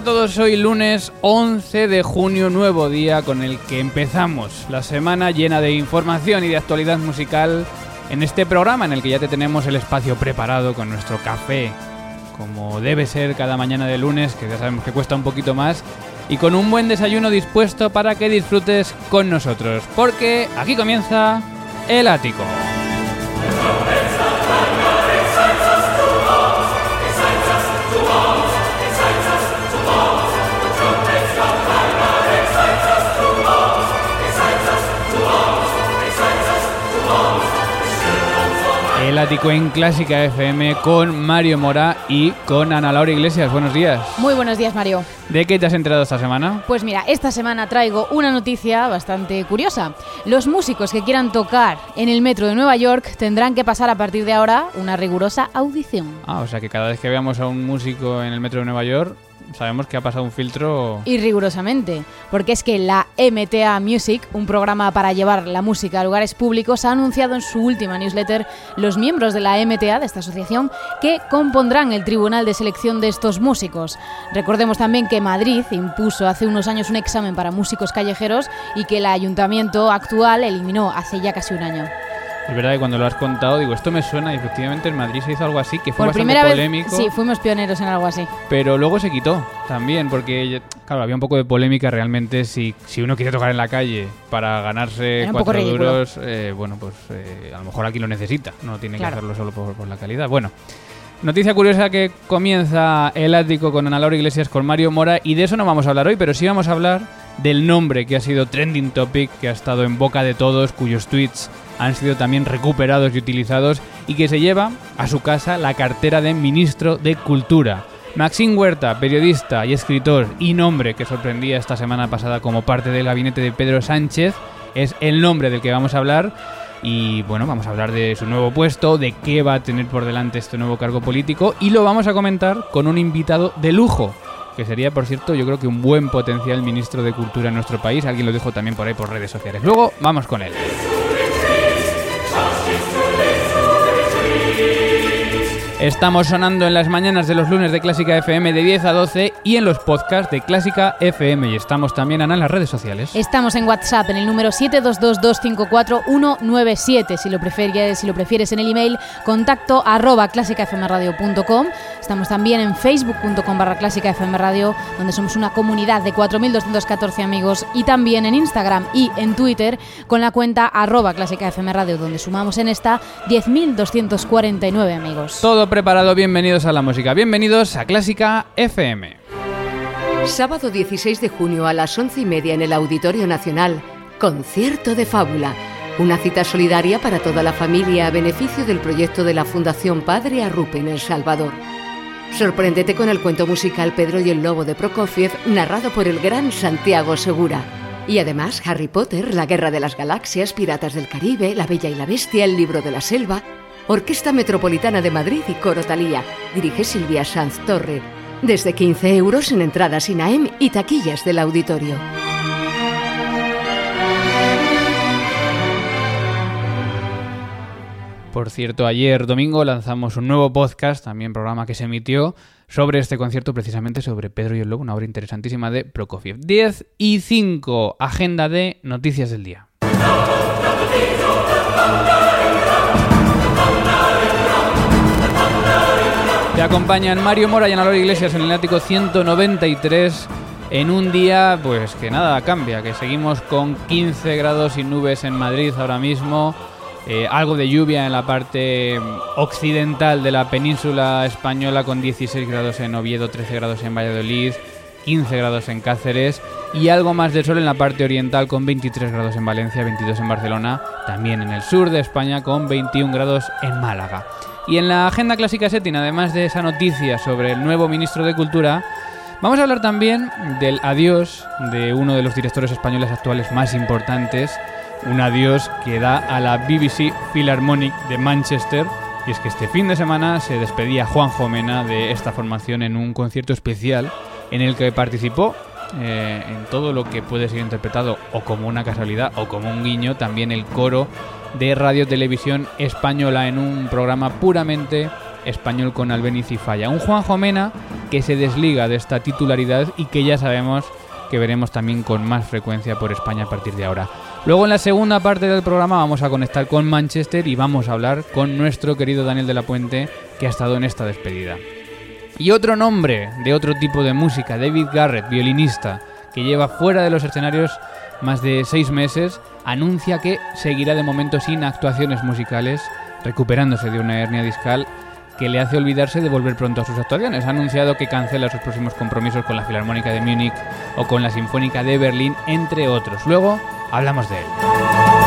A todos, hoy lunes 11 de junio, nuevo día con el que empezamos la semana llena de información y de actualidad musical en este programa en el que ya te tenemos el espacio preparado con nuestro café, como debe ser cada mañana de lunes, que ya sabemos que cuesta un poquito más, y con un buen desayuno dispuesto para que disfrutes con nosotros, porque aquí comienza el ático. El ático en Clásica FM con Mario Mora y con Ana Laura Iglesias. Buenos días. Muy buenos días, Mario. ¿De qué te has enterado esta semana? Pues mira, esta semana traigo una noticia bastante curiosa. Los músicos que quieran tocar en el metro de Nueva York tendrán que pasar a partir de ahora una rigurosa audición. Ah, o sea que cada vez que veamos a un músico en el metro de Nueva York sabemos que ha pasado un filtro... Y rigurosamente, porque es que la MTA Music, un programa para llevar la música a lugares públicos, ha anunciado en su última newsletter los miembros de la MTA, de esta asociación, que compondrán el tribunal de selección de estos músicos. Recordemos también que Madrid impuso hace unos años un examen para músicos callejeros y que el ayuntamiento actual eliminó hace ya casi un año. Es verdad que cuando lo has contado, digo, esto me suena y efectivamente en Madrid se hizo algo así, que fue Por primera polémico. Vez, sí, fuimos pioneros en algo así. Pero luego se quitó también, porque, claro, había un poco de polémica realmente si, si uno quiere tocar en la calle para ganarse cuatro duros, eh, bueno, pues eh, a lo mejor aquí lo necesita, no tiene que hacerlo solo por, por la calidad. Bueno. Noticia curiosa que comienza el ático con Ana Laura Iglesias con Mario Mora y de eso no vamos a hablar hoy, pero sí vamos a hablar del nombre que ha sido trending topic, que ha estado en boca de todos, cuyos tweets han sido también recuperados y utilizados y que se lleva a su casa la cartera de ministro de Cultura. Maxine Huerta, periodista y escritor y nombre que sorprendía esta semana pasada como parte del gabinete de Pedro Sánchez, es el nombre del que vamos a hablar. Y bueno, vamos a hablar de su nuevo puesto, de qué va a tener por delante este nuevo cargo político y lo vamos a comentar con un invitado de lujo, que sería, por cierto, yo creo que un buen potencial ministro de Cultura en nuestro país. Alguien lo dijo también por ahí por redes sociales. Luego, vamos con él. Estamos sonando en las mañanas de los lunes de Clásica FM de 10 a 12 y en los podcasts de Clásica FM. Y estamos también, Ana, en las redes sociales. Estamos en WhatsApp en el número 722254197. Si lo prefieres, si lo prefieres en el email, contacto arroba clásicafmradio.com. Estamos también en facebook.com barra clásica Radio, donde somos una comunidad de 4.214 amigos. Y también en Instagram y en Twitter con la cuenta arroba clásica Radio, donde sumamos en esta 10.249 amigos. Todo preparado, bienvenidos a la música, bienvenidos a Clásica FM. Sábado 16 de junio a las once y media en el Auditorio Nacional, Concierto de Fábula. Una cita solidaria para toda la familia a beneficio del proyecto de la Fundación Padre Arrupe en El Salvador. Sorpréndete con el cuento musical Pedro y el Lobo de Prokofiev, narrado por el gran Santiago Segura. Y además Harry Potter, La Guerra de las Galaxias, Piratas del Caribe, La Bella y la Bestia, El Libro de la Selva, Orquesta Metropolitana de Madrid y Coro Talía. Dirige Silvia Sanz Torre. Desde 15 euros en entradas INAEM y taquillas del auditorio. Por cierto, ayer domingo lanzamos un nuevo podcast, también programa que se emitió, sobre este concierto, precisamente sobre Pedro y el Lobo, una obra interesantísima de Prokofiev. 10 y 5, agenda de noticias del día. Te acompañan Mario Mora y Ana Laura Iglesias en el ático 193 en un día pues que nada cambia, que seguimos con 15 grados y nubes en Madrid ahora mismo, eh, algo de lluvia en la parte occidental de la península española con 16 grados en Oviedo, 13 grados en Valladolid, 15 grados en Cáceres y algo más de sol en la parte oriental con 23 grados en Valencia, 22 en Barcelona, también en el sur de España con 21 grados en Málaga. Y en la agenda clásica setin, además de esa noticia sobre el nuevo ministro de Cultura, vamos a hablar también del adiós de uno de los directores españoles actuales más importantes, un adiós que da a la BBC Philharmonic de Manchester, y es que este fin de semana se despedía Juan Jomena de esta formación en un concierto especial en el que participó eh, en todo lo que puede ser interpretado o como una casualidad o como un guiño, también el coro de Radio Televisión Española en un programa puramente español con Albeniz y Falla. Un Juan Jomena que se desliga de esta titularidad y que ya sabemos que veremos también con más frecuencia por España a partir de ahora. Luego en la segunda parte del programa vamos a conectar con Manchester y vamos a hablar con nuestro querido Daniel de la Puente que ha estado en esta despedida. Y otro nombre de otro tipo de música, David Garrett, violinista, que lleva fuera de los escenarios más de seis meses, anuncia que seguirá de momento sin actuaciones musicales, recuperándose de una hernia discal que le hace olvidarse de volver pronto a sus actuaciones. Ha anunciado que cancela sus próximos compromisos con la Filarmónica de Múnich o con la Sinfónica de Berlín, entre otros. Luego hablamos de él.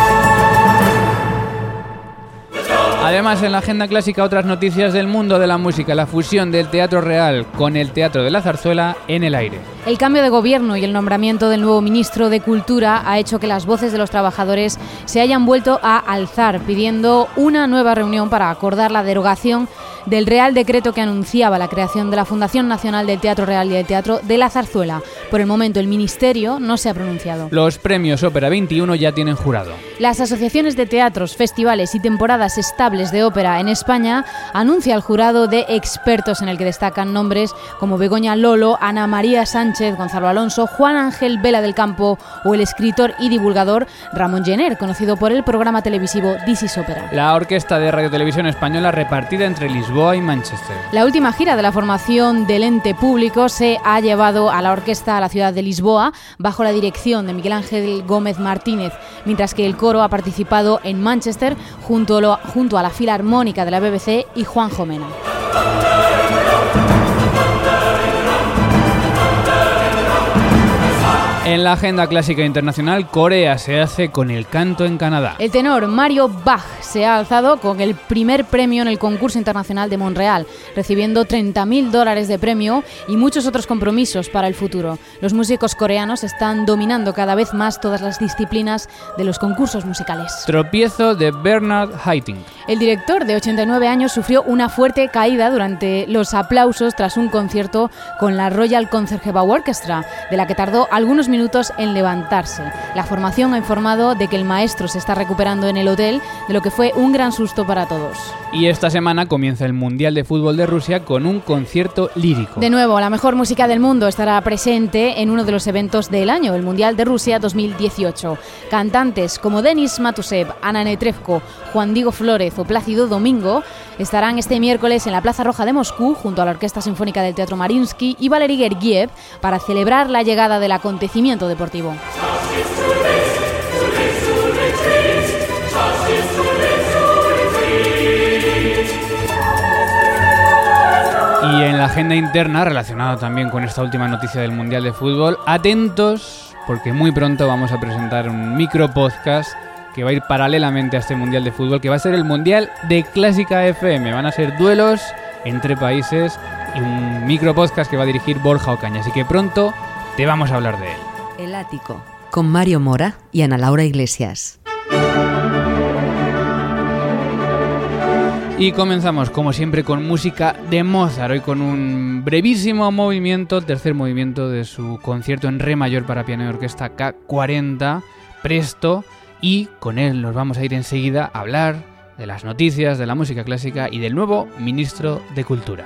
Además, en la agenda clásica otras noticias del mundo de la música, la fusión del teatro real con el teatro de la zarzuela en el aire. El cambio de gobierno y el nombramiento del nuevo ministro de Cultura ha hecho que las voces de los trabajadores se hayan vuelto a alzar, pidiendo una nueva reunión para acordar la derogación del Real Decreto que anunciaba la creación de la Fundación Nacional del Teatro Real y del Teatro de la Zarzuela. Por el momento el Ministerio no se ha pronunciado. Los premios Ópera 21 ya tienen jurado. Las asociaciones de teatros, festivales y temporadas estables de ópera en España anuncia al jurado de expertos en el que destacan nombres como Begoña Lolo, Ana María Sánchez, Gonzalo Alonso, Juan Ángel Vela del Campo o el escritor y divulgador Ramón Jenner, conocido por el programa televisivo This is Opera. La orquesta de Radio Televisión Española repartida entre Lisboa y Manchester. La última gira de la formación del ente público se ha llevado a la orquesta a la ciudad de Lisboa bajo la dirección de Miguel Ángel Gómez Martínez, mientras que el coro ha participado en Manchester junto, junto a la Filarmónica de la BBC y Juan Jomena. En la agenda clásica internacional, Corea se hace con el canto en Canadá. El tenor Mario Bach se ha alzado con el primer premio en el concurso internacional de Montreal, recibiendo 30.000 dólares de premio y muchos otros compromisos para el futuro. Los músicos coreanos están dominando cada vez más todas las disciplinas de los concursos musicales. Tropiezo de Bernard Haitink. El director de 89 años sufrió una fuerte caída durante los aplausos tras un concierto con la Royal Concertgebouw Orchestra, de la que tardó algunos minutos en levantarse. La formación ha informado de que el maestro se está recuperando en el hotel, de lo que fue un gran susto para todos. Y esta semana comienza el Mundial de Fútbol de Rusia con un concierto lírico. De nuevo, la mejor música del mundo estará presente en uno de los eventos del año, el Mundial de Rusia 2018. Cantantes como Denis Matusev, Ana Netrevko, Juan Diego Flores Plácido Domingo estarán este miércoles en la Plaza Roja de Moscú junto a la Orquesta Sinfónica del Teatro Marinsky y Valery Gergiev para celebrar la llegada del acontecimiento deportivo. Y en la agenda interna, relacionada también con esta última noticia del Mundial de Fútbol, atentos porque muy pronto vamos a presentar un micro podcast que va a ir paralelamente a este Mundial de Fútbol, que va a ser el Mundial de Clásica FM. Van a ser duelos entre países y un micro podcast que va a dirigir Borja Ocaña. Así que pronto te vamos a hablar de él. El Ático, con Mario Mora y Ana Laura Iglesias. Y comenzamos, como siempre, con música de Mozart, hoy con un brevísimo movimiento, el tercer movimiento de su concierto en Re mayor para piano y orquesta K40, Presto, y con él nos vamos a ir enseguida a hablar de las noticias, de la música clásica y del nuevo ministro de Cultura.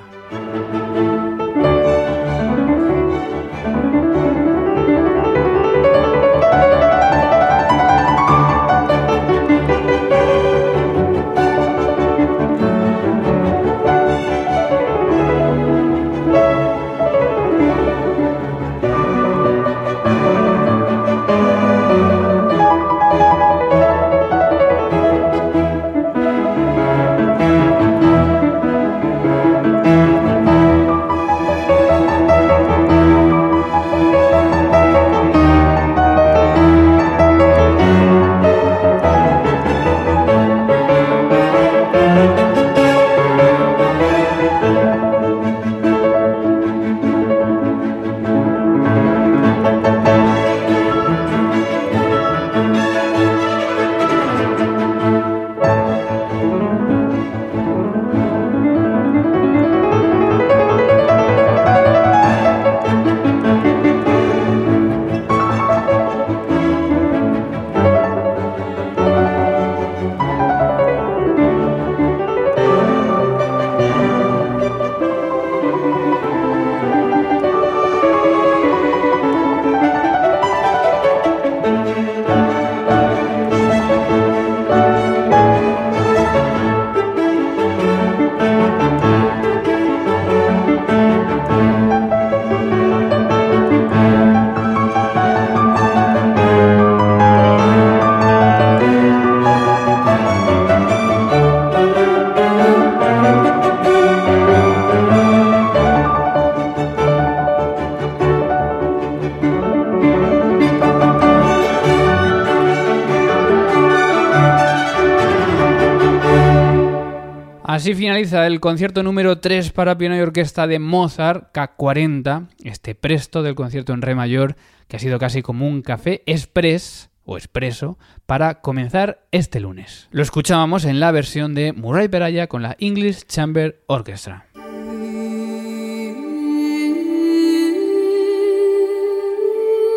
Así finaliza el concierto número 3 para piano y orquesta de Mozart, K40, este presto del concierto en re mayor, que ha sido casi como un café express o expreso para comenzar este lunes. Lo escuchábamos en la versión de Murray Peraya con la English Chamber Orchestra.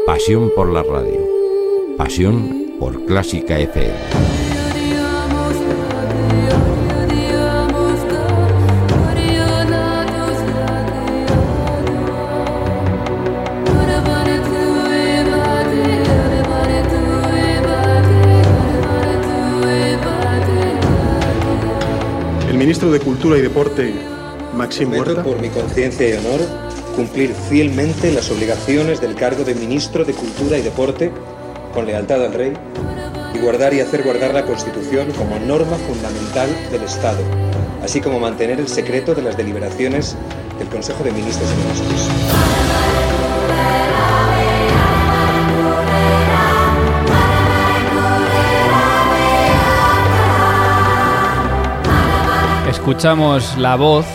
Pasión por la radio. Pasión por Clásica FM. Ministro de Cultura y Deporte, Maxim Huerta. por mi conciencia y honor cumplir fielmente las obligaciones del cargo de ministro de Cultura y Deporte con lealtad al rey y guardar y hacer guardar la Constitución como norma fundamental del Estado, así como mantener el secreto de las deliberaciones del Consejo de Ministros y Ministros. Escuchamos la voz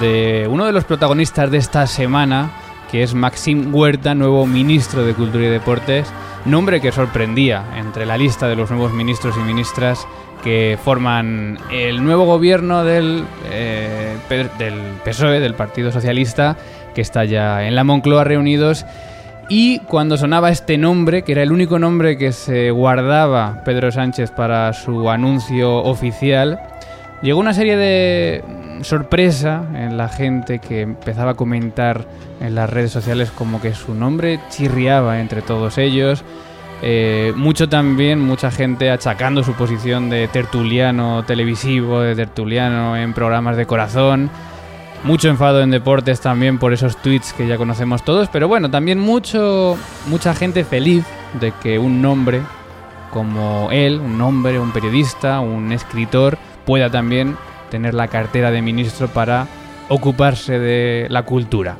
de uno de los protagonistas de esta semana, que es Maxim Huerta, nuevo ministro de Cultura y Deportes, nombre que sorprendía entre la lista de los nuevos ministros y ministras que forman el nuevo gobierno del, eh, PSOE, del Partido Socialista, que está ya en la Moncloa reunidos. Y cuando sonaba este nombre, que era el único nombre que se guardaba Pedro Sánchez para su anuncio oficial, Llegó una serie de sorpresa en la gente que empezaba a comentar en las redes sociales como que su nombre chirriaba entre todos ellos. Eh, mucho también, mucha gente achacando su posición de tertuliano televisivo, de tertuliano en programas de corazón. Mucho enfado en deportes también por esos tweets que ya conocemos todos, pero bueno, también mucho, mucha gente feliz de que un nombre como él, un hombre, un periodista, un escritor, pueda también tener la cartera de ministro para ocuparse de la cultura.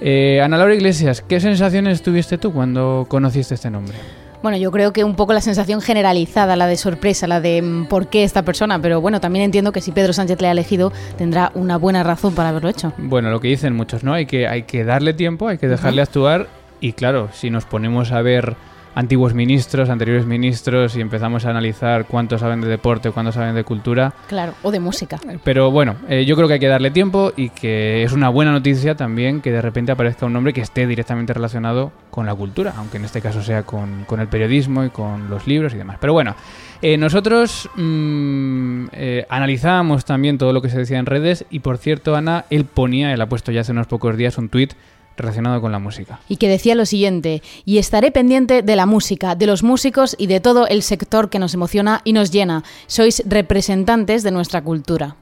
Eh, Ana Laura Iglesias, ¿qué sensaciones tuviste tú cuando conociste este nombre? Bueno, yo creo que un poco la sensación generalizada, la de sorpresa, la de mm, por qué esta persona, pero bueno, también entiendo que si Pedro Sánchez le ha elegido, tendrá una buena razón para haberlo hecho. Bueno, lo que dicen muchos, ¿no? Hay que, hay que darle tiempo, hay que dejarle actuar y claro, si nos ponemos a ver antiguos ministros, anteriores ministros y empezamos a analizar cuántos saben de deporte, cuántos saben de cultura. Claro, o de música. Pero bueno, eh, yo creo que hay que darle tiempo y que es una buena noticia también que de repente aparezca un nombre que esté directamente relacionado con la cultura, aunque en este caso sea con, el periodismo y con los libros y demás. Pero bueno, eh, nosotros mm, eh, analizábamos también todo lo que se decía en redes y por cierto, Ana, él ponía, él ha puesto ya hace unos pocos días un tuit relacionado con la música. Y que decía lo siguiente, y estaré pendiente de la música, de los músicos y de todo el sector que nos emociona y nos llena. Sois representantes de nuestra cultura.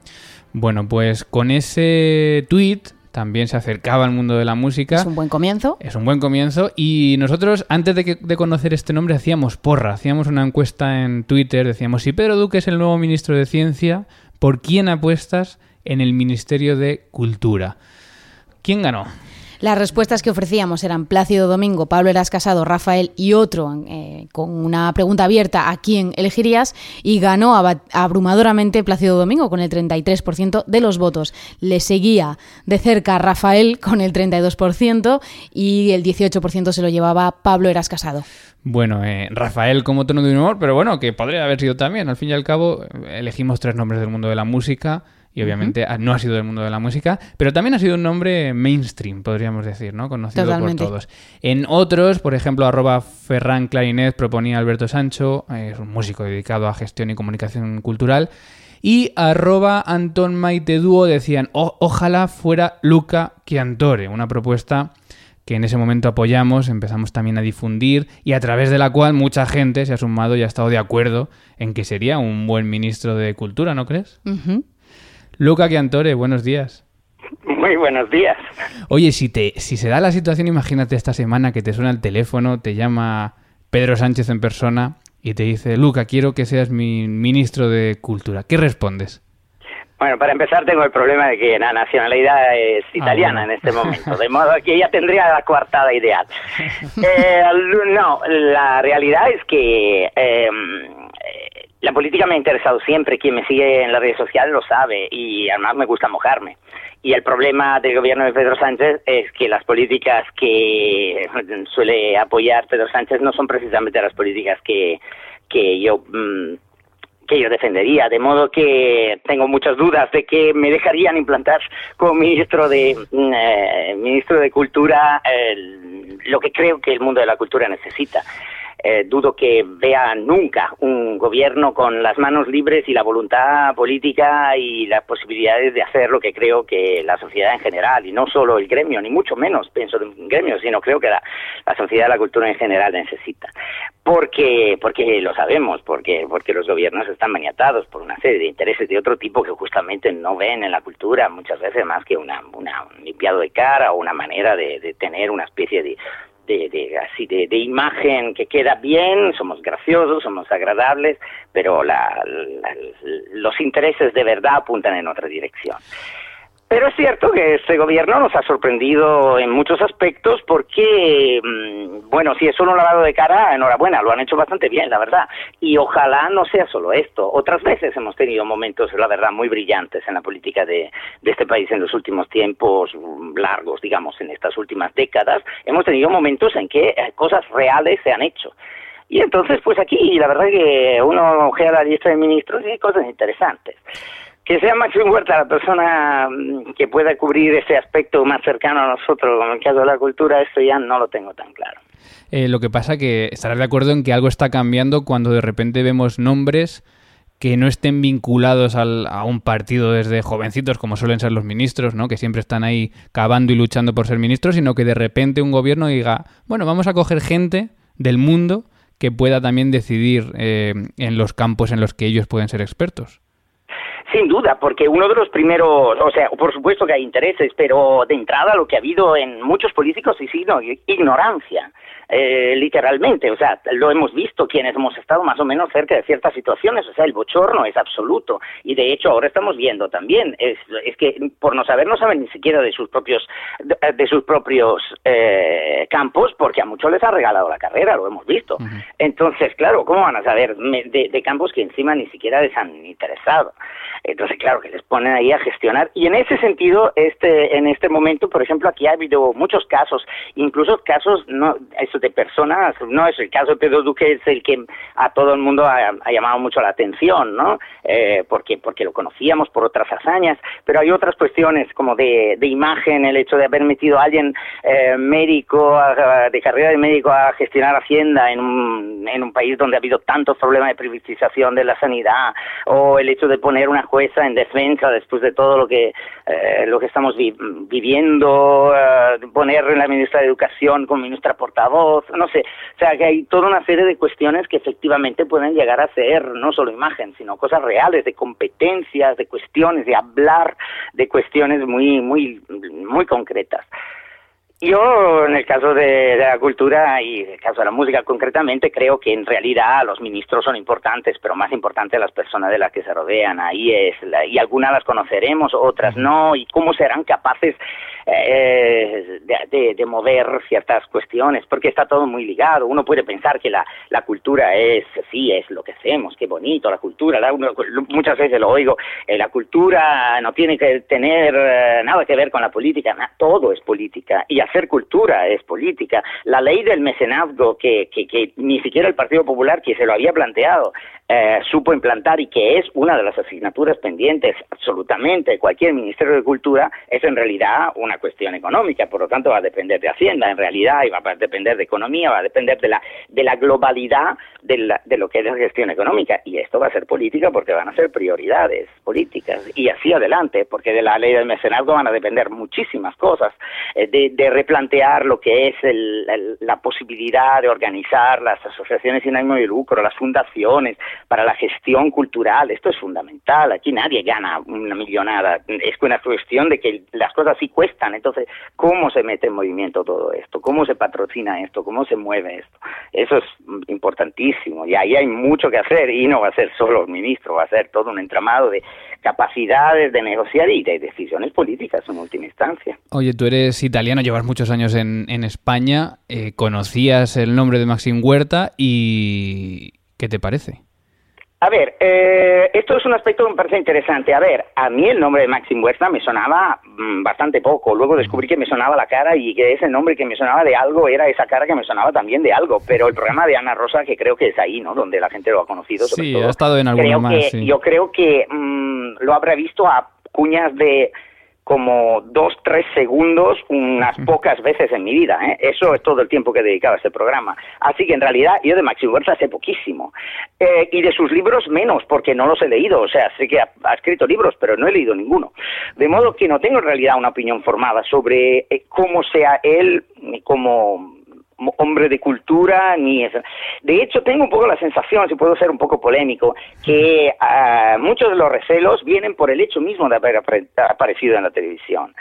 Bueno, pues con ese tweet también se acercaba al mundo de la música. Es un buen comienzo. Es un buen comienzo. Y nosotros, antes de, de, conocer este nombre, hacíamos porra. Hacíamos una encuesta en Twitter. Decíamos, si Pedro Duque es el nuevo ministro de Ciencia, ¿por quién apuestas en el Ministerio de Cultura? ¿Quién ganó? Las respuestas que ofrecíamos eran Plácido Domingo, Pablo Eras Casado, Rafael y otro eh, con una pregunta abierta a quién elegirías y ganó abrumadoramente Plácido Domingo con el 33% de los votos. Le seguía de cerca Rafael con el 32% y el 18% se lo llevaba Pablo Eras Casado. Bueno, eh, Rafael como tono de humor, pero bueno, que podría haber sido también. Al fin y al cabo, elegimos tres nombres del mundo de la música y obviamente no ha sido del mundo de la música, pero también ha sido un nombre mainstream, podríamos decir, ¿no? Conocido por todos. En otros, por ejemplo, arroba Ferran Clarinet proponía Alberto Sancho, es un músico dedicado a gestión y comunicación cultural, y arroba Anton Maite Duo decían, ojalá fuera Luca Chiantore, una propuesta que en ese momento apoyamos, empezamos también a difundir y a través de la cual mucha gente se ha sumado y ha estado de acuerdo en que sería un buen ministro de Cultura, ¿no crees? Luca Chiantore, buenos días. Muy buenos días. Oye, si te, si se da la situación, imagínate esta semana que te suena el teléfono, te llama Pedro Sánchez en persona y te dice, Luca, quiero que seas mi ministro de Cultura. ¿Qué respondes? Bueno, para empezar tengo el problema de que la nacionalidad es ah, italiana en este momento, de modo que ella tendría la coartada ideal. Eh, no, la realidad es que em, la política me ha interesado siempre, quien me sigue en las redes sociales lo sabe y además me gusta mojarme. Y el problema del gobierno de Pedro Sánchez es que las políticas que suele apoyar Pedro Sánchez no son precisamente las políticas que, que yo mm, que yo defendería, de modo que tengo muchas dudas de que me dejarían implantar como ministro de mm, eh, ministro de Cultura lo que creo que el mundo de la cultura necesita. Eh, dudo que vea nunca un gobierno con las manos libres y la voluntad política y las posibilidades de hacer lo que creo que la sociedad en general, y no solo el gremio, ni mucho menos pienso en gremio, sino creo que la, la sociedad, la cultura en general necesita. Porque, porque lo sabemos, porque, porque los gobiernos están maniatados por una serie de intereses de otro tipo que justamente no ven en la cultura muchas veces más que una, una un limpiado de cara o una manera de, de tener una especie de, de, así de, imagen que queda bien, somos graciosos, somos agradables, pero los intereses de verdad apuntan en otra dirección. Pero es cierto que este gobierno nos ha sorprendido en muchos aspectos porque, mm, bueno, si es solo un lavado de cara, enhorabuena, lo han hecho bastante bien, la verdad. Y ojalá no sea solo esto. Otras veces hemos tenido momentos, la verdad, muy brillantes en la política de, de este país en los últimos tiempos mm, largos, digamos, en estas últimas décadas. Hemos tenido momentos en que eh, cosas reales se han hecho. Y entonces, pues aquí, la verdad que uno ojea la lista de ministros y cosas interesantes que sea Máximo Huerta la persona mm, que pueda cubrir ese aspecto más cercano a nosotros, como el caso de la cultura, esto ya no lo tengo tan claro. Eh, lo que pasa que estarás de acuerdo en que algo está cambiando cuando de repente vemos nombres que no estén vinculados a un partido desde jovencitos, como suelen ser los ministros, ¿no? que siempre están ahí cavando y luchando por ser ministros, sino que de repente un gobierno diga, bueno, vamos a coger gente del mundo que pueda también decidir eh, en los campos en los que ellos pueden ser expertos. Sin duda, porque uno de los primeros, o sea, por supuesto que hay intereses, pero de entrada lo que ha habido en muchos políticos es ignorancia. Eh, literalmente, o sea, lo hemos visto quienes hemos estado más o menos cerca de ciertas situaciones, o sea, el bochorno es absoluto y de hecho ahora estamos viendo también es, es que por no saber no saben ni siquiera de sus propios de, sus propios eh, campos porque a muchos les ha regalado la carrera, lo hemos visto. Entonces, claro, ¿cómo van a saber de, de campos que encima ni siquiera les han interesado? Entonces, claro, que les ponen ahí a gestionar. Y en ese sentido, este, en este momento, por ejemplo, aquí ha habido muchos casos, incluso casos no, eso de personas, no es el caso de Pedro Duque, es el que a todo el mundo ha, llamado mucho la atención, ¿no? Eh, porque, porque lo conocíamos por otras hazañas, pero hay otras cuestiones como de, de imagen, el hecho de haber metido a alguien eh, médico, de carrera de médico a gestionar Hacienda en un, en un país donde ha habido tantos problemas de privatización de la sanidad, o el hecho de poner una jueza en defensa después de todo lo que eh, lo que estamos viviendo, eh, poner en la ministra de Educación como ministra portavoz, no sé, o sea que hay toda una serie de cuestiones que efectivamente pueden llegar a ser no solo imagen, sino cosas reales, de competencias, de cuestiones, de hablar de cuestiones muy, muy, muy concretas. Yo, en el caso de, la cultura y en el caso de la música concretamente, creo que en realidad los ministros son importantes, pero más importante las personas de las que se rodean. Ahí es, y algunas las conoceremos, otras no, y cómo serán capaces eh, de, mover ciertas cuestiones, porque está todo muy ligado. Uno puede pensar que la, la cultura es, sí, es lo que hacemos, qué bonito la cultura. muchas veces lo oigo, eh, la cultura no tiene que tener eh, nada que ver con la política, todo es política. Y hacer cultura es política. La ley del mecenazgo, que, que, que ni siquiera el Partido Popular, que se lo había planteado, eh, supo implantar y que es una de las asignaturas pendientes absolutamente de cualquier Ministerio de Cultura, es en realidad una cuestión económica, por lo tanto va a depender de Hacienda en realidad y va a depender de economía, va a depender de la, de la globalidad de, de lo que es la gestión económica. Y esto va a ser política porque van a ser prioridades políticas. Y así adelante, porque de la ley del mecenazgo van a depender muchísimas cosas, eh, de, replantear lo que es el, la posibilidad de organizar las asociaciones sin ánimo de lucro, las fundaciones, para la gestión cultural. Esto es fundamental. Aquí nadie gana una millonada. Es una cuestión de que las cosas sí cuestan. Entonces, ¿cómo se mete en movimiento todo esto? ¿Cómo se patrocina esto? ¿Cómo se mueve esto? Eso es importantísimo. Y ahí hay mucho que hacer. Y no va a ser solo el ministro, va a ser todo un entramado de capacidades de negociar y de decisiones políticas en última instancia. Oye, tú eres italiano, llevas muchos años en, en España, eh, conocías el nombre de Maxim Huerta y ¿qué te parece? A ver, eh, esto es un aspecto que me parece interesante. A ver, a mí el nombre de Maxim Huerta me sonaba mm, bastante poco. Luego descubrí que me sonaba la cara y que ese nombre que me sonaba de algo era esa cara que me sonaba también de algo. Pero el programa de Ana Rosa, que creo que es ahí, ¿no? Donde la gente lo ha conocido. sí, ha estado en alguno más. Yo creo que mm, lo habrá visto a cuñas de como dos, tres segundos unas pocas veces en mi vida. ¿eh? Eso es todo el tiempo que he dedicado a este programa. Así que en realidad yo de Maxi Huerta sé poquísimo. Eh, y de sus libros menos, porque no los he leído. O sea, sé que ha, escrito libros, pero no he leído ninguno. De modo que no tengo en realidad una opinión formada sobre eh, cómo sea él, ni cómo hombre de cultura ni eso. De hecho, tengo un poco la sensación, si puedo ser un poco polémico, que ah, muchos de los recelos vienen por el hecho mismo de haber aparecido en la televisión.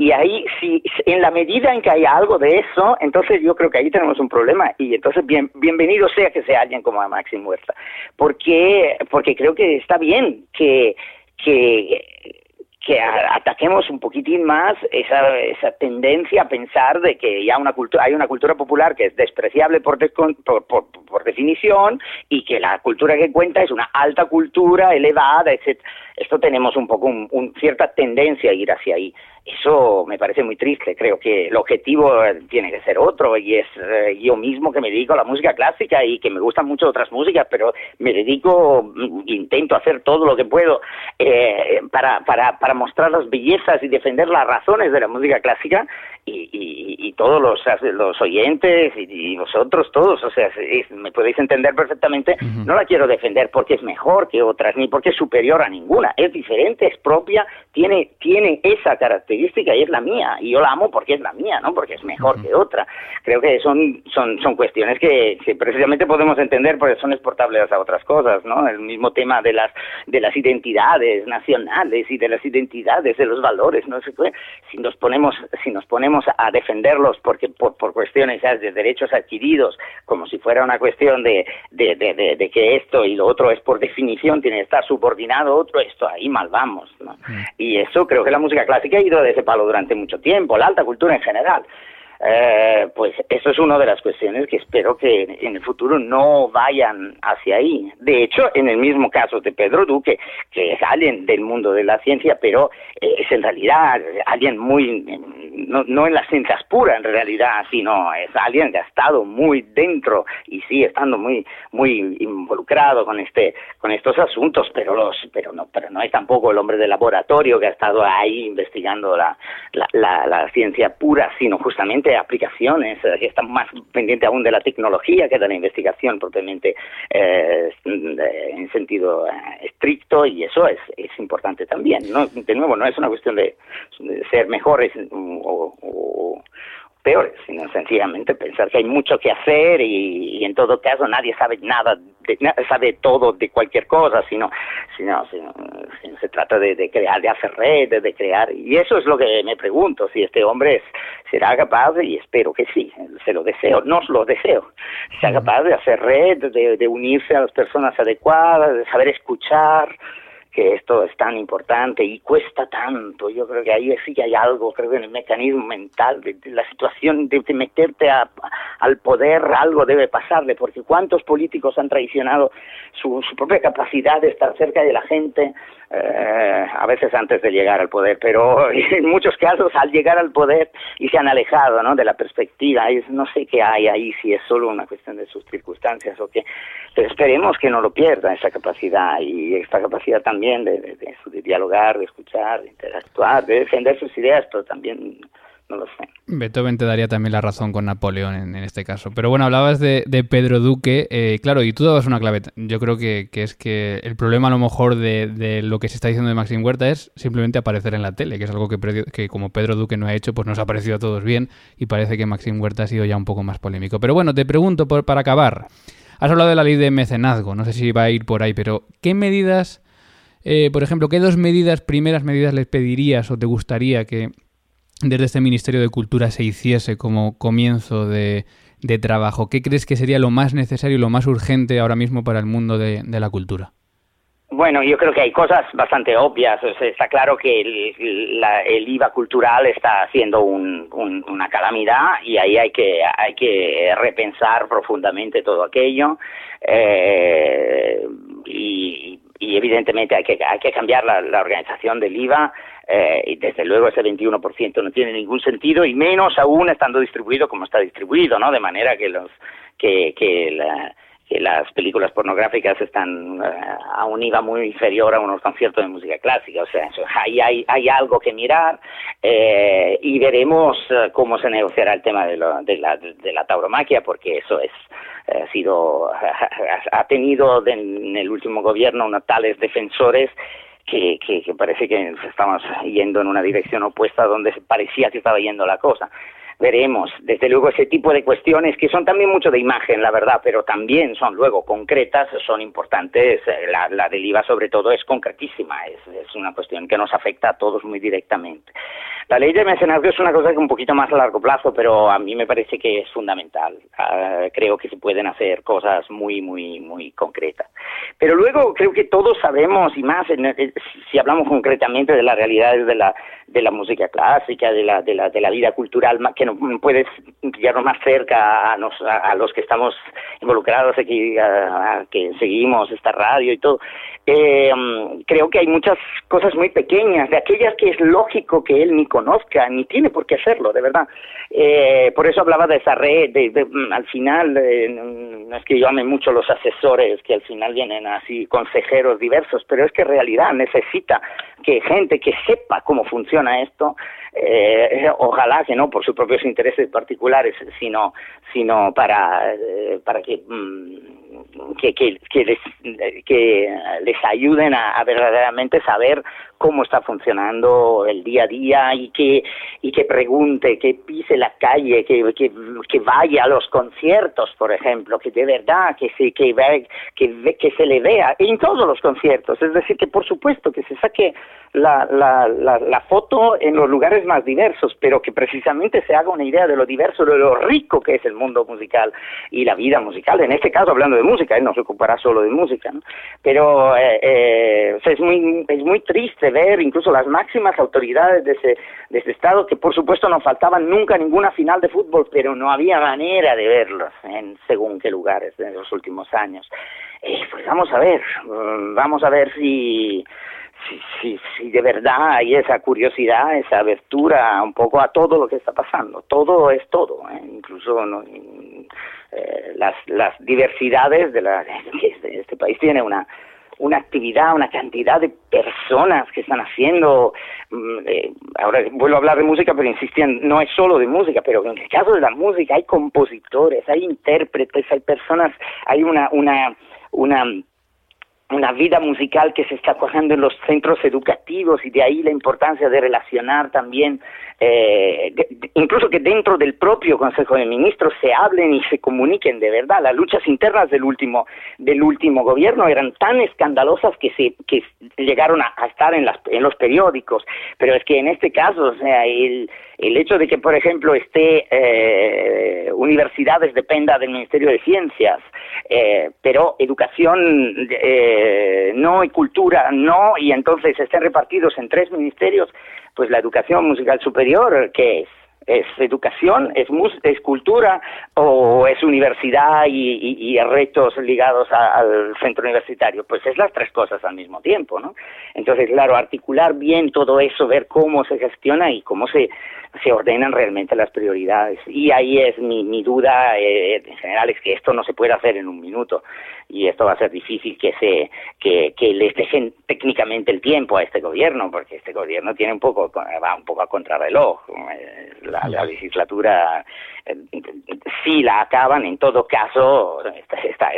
Y ahí, si en la medida en que haya algo de eso, entonces yo creo que ahí tenemos un problema. Y entonces, bien, bienvenido sea que sea alguien como Maxi Huerta. Porque, porque creo que está bien que, que que ataquemos un poquitín más esa, esa tendencia a pensar de que ya una cultura, hay una cultura popular que es despreciable por, por, por, definición y que la cultura que cuenta es una alta cultura elevada, etc. Esto tenemos un poco un, cierta tendencia a ir hacia ahí. Eso me parece muy triste. Creo que el objetivo eh, tiene que ser otro y es eh, yo mismo que me dedico a la música clásica y que me gustan mucho otras músicas, pero me dedico, mm, intento hacer todo lo que puedo eh, para, para, para mostrar las bellezas y defender las razones de la música clásica y, todos los, los oyentes y, vosotros todos, o sea, me podéis entender perfectamente, no la quiero defender porque es mejor que otras, ni porque es superior a ninguna, es diferente, es propia, tiene, tiene esa característica y es la mía, y yo la amo porque es la mía, ¿no? Porque es mejor que otra. Creo que son, son, son cuestiones que, precisamente podemos entender porque son exportables a otras cosas, ¿no? El mismo tema de las, de las identidades nacionales y de las identidades, de los valores, no si nos ponemos, si nos ponemos a defenderlos porque por, cuestiones de derechos adquiridos, como si fuera una cuestión de, de, que esto y lo otro es por definición, tiene que estar subordinado a otro, esto ahí mal vamos. Mm. Y eso creo que la música clásica ha ido de ese palo durante mucho tiempo, la alta cultura en general. Eh, pues eso es una de las cuestiones que espero que en el futuro no vayan hacia ahí. De hecho, en el mismo caso de Pedro Duque, que es alguien del mundo de la ciencia, pero eh, es en realidad alguien muy, no, en las ciencias puras en realidad, sino es alguien que ha estado muy dentro y sigue estando muy, muy involucrado con este, con estos asuntos, pero los, pero no, pero no es tampoco el hombre de laboratorio que ha estado ahí investigando la, la, la ciencia pura, sino justamente aplicaciones, eh, están más pendientes aún de la tecnología que de la investigación propiamente eh, en sentido eh, estricto y eso es, es importante también. ¿no? De nuevo, no es una cuestión de, ser mejores o, peores, sino sencillamente pensar que hay mucho que hacer y, en todo caso nadie sabe nada, de, sabe todo de cualquier cosa, sino, sino, se trata de, crear, de hacer redes, de crear, y eso es lo que me pregunto, si este hombre será capaz, y espero que sí, se lo deseo, no lo deseo, sea capaz de hacer red, de, de unirse a las personas adecuadas, de saber escuchar, que esto es tan importante y cuesta tanto. Yo creo que ahí sí que hay algo, creo que en el mecanismo mental, de, la situación de, meterte al poder, algo debe pasarle, porque cuántos políticos han traicionado su, propia capacidad de estar cerca de la gente, eh, a veces antes de llegar al poder, pero en muchos casos al llegar al poder y se han alejado ¿no? de la perspectiva. Y no sé qué hay ahí, si es solo una cuestión de sus circunstancias o qué. Pero esperemos que no lo pierda esa capacidad y esta capacidad también de, de dialogar, de escuchar, de interactuar, de defender sus ideas, pero también no lo sé. Beethoven te daría también la razón con Napoleón en, este caso. Pero bueno, hablabas de, Pedro Duque, eh, claro, y tú dabas una clave. Yo creo que, es que el problema a lo mejor de, lo que se está diciendo de Maxim Huerta es simplemente aparecer en la tele, que es algo que, que como Pedro Duque no ha hecho, pues nos ha parecido a todos bien y parece que Maxim Huerta ha sido ya un poco más polémico. Pero bueno, te pregunto por, para acabar. Has hablado de la ley de mecenazgo, no sé si va a ir por ahí, pero ¿qué medidas, eh, por ejemplo, qué dos medidas, primeras medidas les pedirías o te gustaría que desde este Ministerio de Cultura se hiciese como comienzo de, trabajo? ¿Qué crees que sería lo más necesario y lo más urgente ahora mismo para el mundo de, la cultura? Bueno, yo creo que hay cosas bastante obvias. está claro que el, IVA cultural está haciendo una calamidad y ahí hay que, hay que repensar profundamente todo aquello. Eh, y, evidentemente hay que, hay que cambiar la, organización del IVA eh, y desde luego ese 21% no tiene ningún sentido y menos aún estando distribuido como está distribuido, ¿no? De manera que los que, que la, que las películas pornográficas están eh, a un IVA muy inferior a unos conciertos de música clásica. O sea, hay, hay algo que mirar eh, y veremos eh, cómo se negociará el tema de, de, la, de la tauromaquia, porque eso es ha sido ha tenido en el último gobierno unos tales defensores que, que, parece que estamos yendo en una dirección opuesta donde parecía que estaba yendo la cosa veremos. Desde luego ese tipo de cuestiones que son también mucho de imagen, la verdad, pero también son luego concretas, son importantes. Eh, la, la del IVA sobre todo es concretísima, es, una cuestión que nos afecta a todos muy directamente. La ley de mecenazgo es una cosa que un poquito más a largo plazo, pero a mí me parece que es fundamental. Uh, creo que se pueden hacer cosas muy, muy, muy concretas. Pero luego creo que todos sabemos, y más en, eh, si hablamos concretamente de las realidades de la, de la música clásica, de la, de la, de la vida cultural, que no puedes pillarnos más cerca a, nos, a, los que estamos involucrados aquí, a, que seguimos esta radio y todo. Eh, creo que hay muchas cosas muy pequeñas, de aquellas que es lógico que él ni conozca, ni tiene por qué hacerlo, de verdad. Eh, por eso hablaba de esa red, de, al final, eh, no es que yo ame mucho los asesores, que al final vienen así consejeros diversos, pero es que en realidad necesita que gente que sepa cómo funciona esto, eh, ojalá que no por sus propios intereses particulares, sino, sino para, eh, para que, mm, que, que, que, les, que les ayuden a verdaderamente saber cómo está funcionando el día a día y que, y que pregunte, que pise la calle, que, que, vaya a los conciertos, por ejemplo, que de verdad que se, que, ve, que, que se le vea en todos los conciertos. Es decir, que por supuesto que se saque la, la, la, la foto en los lugares más diversos, pero que precisamente se haga una idea de lo diverso, de lo rico que es el mundo musical y la vida musical. En este caso, hablando de música, él no se ocupará solo de música, ¿no? pero eh, eh, es, muy, es muy triste ver incluso las máximas autoridades de ese, de ese Estado, que por supuesto no faltaban nunca ninguna final de fútbol, pero no había manera de verlos en según qué lugares en los últimos años. Eh, pues vamos a ver, mm, vamos a ver si, si, si, si de verdad hay esa curiosidad, esa abertura un poco a todo lo que está pasando. Todo es todo, ¿eh? incluso no, eh, las, las diversidades de la, este, este país tiene una una actividad, una cantidad de personas que están haciendo, eh, ahora vuelvo a hablar de música, pero insistían, no es solo de música, pero en el caso de la música hay compositores, hay intérpretes, hay personas, hay una, una, una una vida musical que se está cuajando en los centros educativos y de ahí la importancia de relacionar también, eh, incluso que dentro del propio Consejo de Ministros se hablen y se comuniquen de verdad. Las luchas internas del último del último gobierno eran tan escandalosas que se que llegaron a, estar en las en los periódicos, pero es que en este caso, o sea, el el hecho de que, por ejemplo, esté eh, universidades dependa del Ministerio de Ciencias, eh, pero educación eh, no y cultura no, y entonces estén repartidos en tres ministerios, pues la educación musical superior, ¿qué es? ¿Es educación, es, es cultura o es universidad y, y, retos ligados al centro universitario? Pues es las tres cosas al mismo tiempo, ¿no? Entonces, claro, articular bien todo eso, ver cómo se gestiona y cómo se, se ordenan realmente las prioridades. Y ahí es mi, mi duda eh, en general, es que esto no se puede hacer en un minuto y esto va a ser difícil que se que, que les dejen técnicamente el tiempo a este gobierno, porque este gobierno tiene un poco va un poco a contrarreloj. Eh, la, la legislatura eh, si la acaban, en todo caso, esta,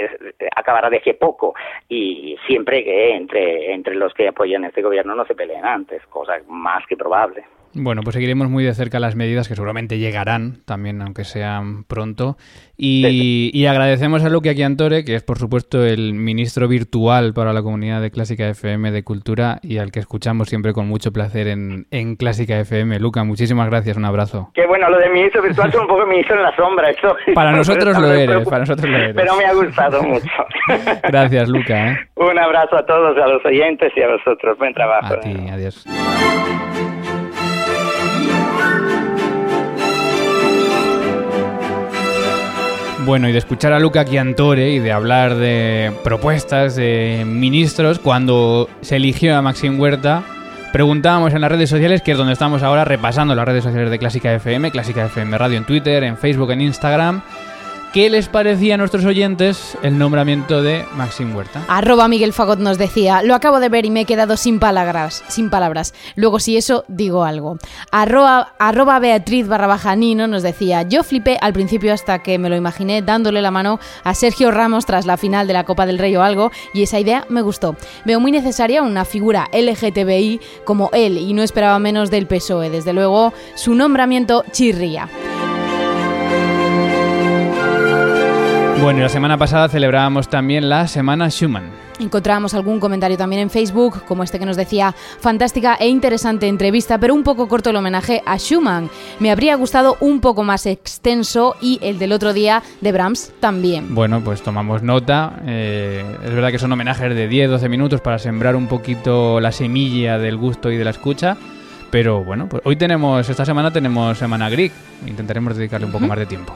acabará de que poco y siempre que entre entre los que apoyan este gobierno no se peleen antes, cosa más que probable. Bueno, pues seguiremos muy de cerca las medidas que seguramente llegarán también, aunque sean pronto. Y, agradecemos a Luque Aquiantore, que es por supuesto el ministro virtual para la comunidad de Clásica FM de Cultura y al que escuchamos siempre con mucho placer en, en Clásica FM. Luca, muchísimas gracias, un abrazo. Qué bueno, lo de ministro virtual es un poco ministro en la sombra. Eso, para nosotros lo eres, para nosotros lo eres. Pero me ha gustado mucho. gracias, Luca. ¿eh? Un abrazo a todos, a los oyentes y a vosotros. Buen trabajo. A ti, adiós. Bueno, y de escuchar a Luca Chiantore y de hablar de propuestas de ministros, cuando se eligió a Maxim Huerta, preguntábamos en las redes sociales, que es donde estamos ahora repasando las redes sociales de Clásica FM, Clásica FM Radio en Twitter, en Facebook, en Instagram, ¿Qué les parecía a nuestros oyentes el nombramiento de Maxim Huerta? Arroba Miguel Fagot nos decía, lo acabo de ver y me he quedado sin palabras, sin palabras. Luego si eso, digo algo. Arroba, arroba Beatriz barra baja Nino nos decía, yo flipé al principio hasta que me lo imaginé dándole la mano a Sergio Ramos tras la final de la Copa del Rey o algo, y esa idea me gustó. Veo muy necesaria una figura LGTBI como él y no esperaba menos del PSOE. Desde luego, su nombramiento chirría. Bueno, y la semana pasada celebrábamos también la Semana Schumann. Encontrábamos algún comentario también en Facebook, como este que nos decía, fantástica e interesante entrevista, pero un poco corto el homenaje a Schumann. Me habría gustado un poco más extenso y el del otro día de Brahms también. Bueno, pues tomamos nota. Eh, es verdad que son homenajes de 10-12 minutos para sembrar un poquito la semilla del gusto y de la escucha. Pero bueno, pues hoy tenemos, esta semana tenemos Semana Greek. Intentaremos dedicarle un poco más de tiempo.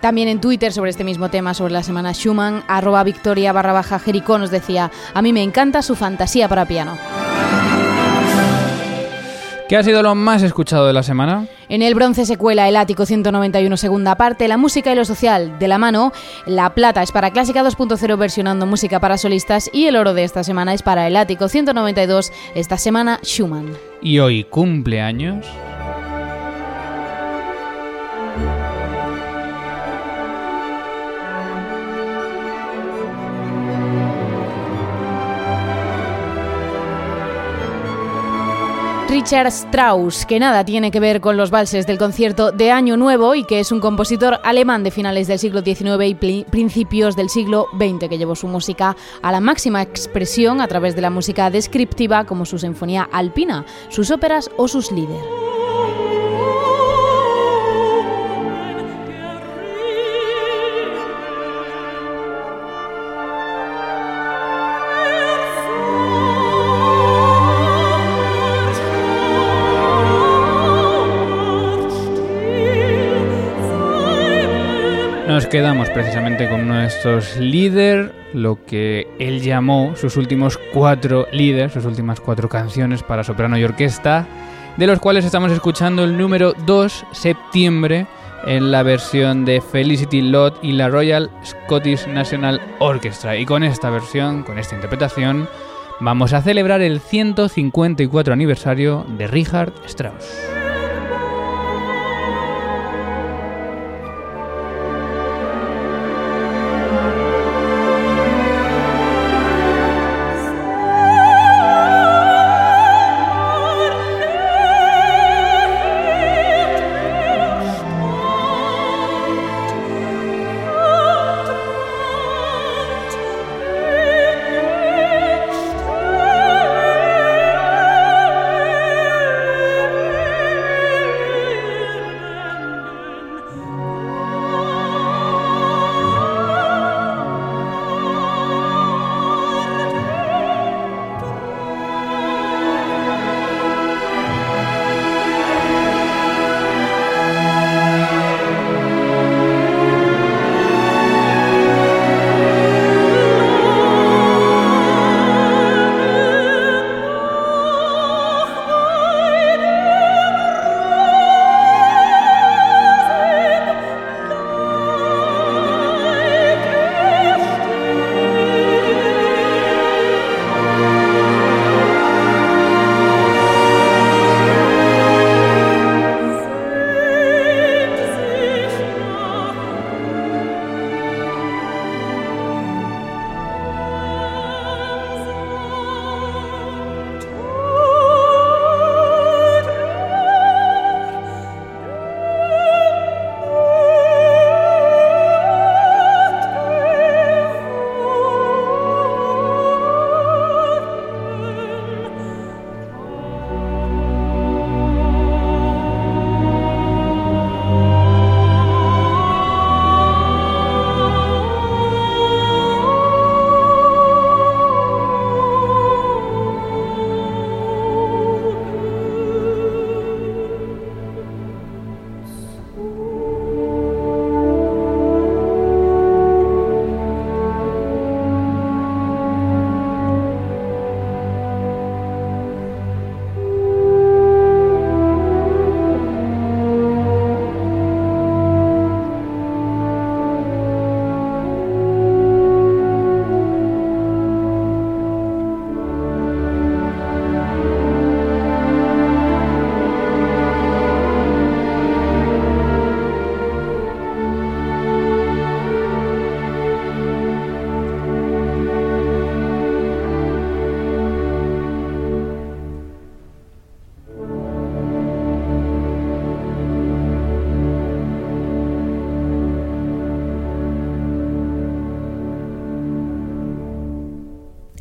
También en Twitter sobre este mismo tema, sobre la semana Schumann, arroba victoria barra baja Jericó nos decía, a mí me encanta su fantasía para piano. ¿Qué ha sido lo más escuchado de la semana? En el bronce se cuela el ático 191 segunda parte, la música y lo social de la mano, la plata es para Clásica 2.0 versionando música para solistas y el oro de esta semana es para el ático 192, esta semana Schumann. Y hoy cumpleaños... Richard Strauss, que nada tiene que ver con los valses del concierto de Año Nuevo y que es un compositor alemán de finales del siglo XIX y principios del siglo XX, que llevó su música a la máxima expresión a través de la música descriptiva como su sinfonía alpina, sus óperas o sus líderes. Quedamos precisamente con uno de líderes, lo que él llamó sus últimos cuatro líderes, sus últimas cuatro canciones para soprano y orquesta, de los cuales estamos escuchando el número 2, septiembre, en la versión de Felicity Lot y la Royal Scottish National Orchestra. Y con esta versión, con esta interpretación, vamos a celebrar el 154 aniversario de Richard Strauss.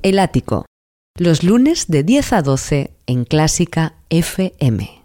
El los lunes de 10 a 12 en Clásica FM.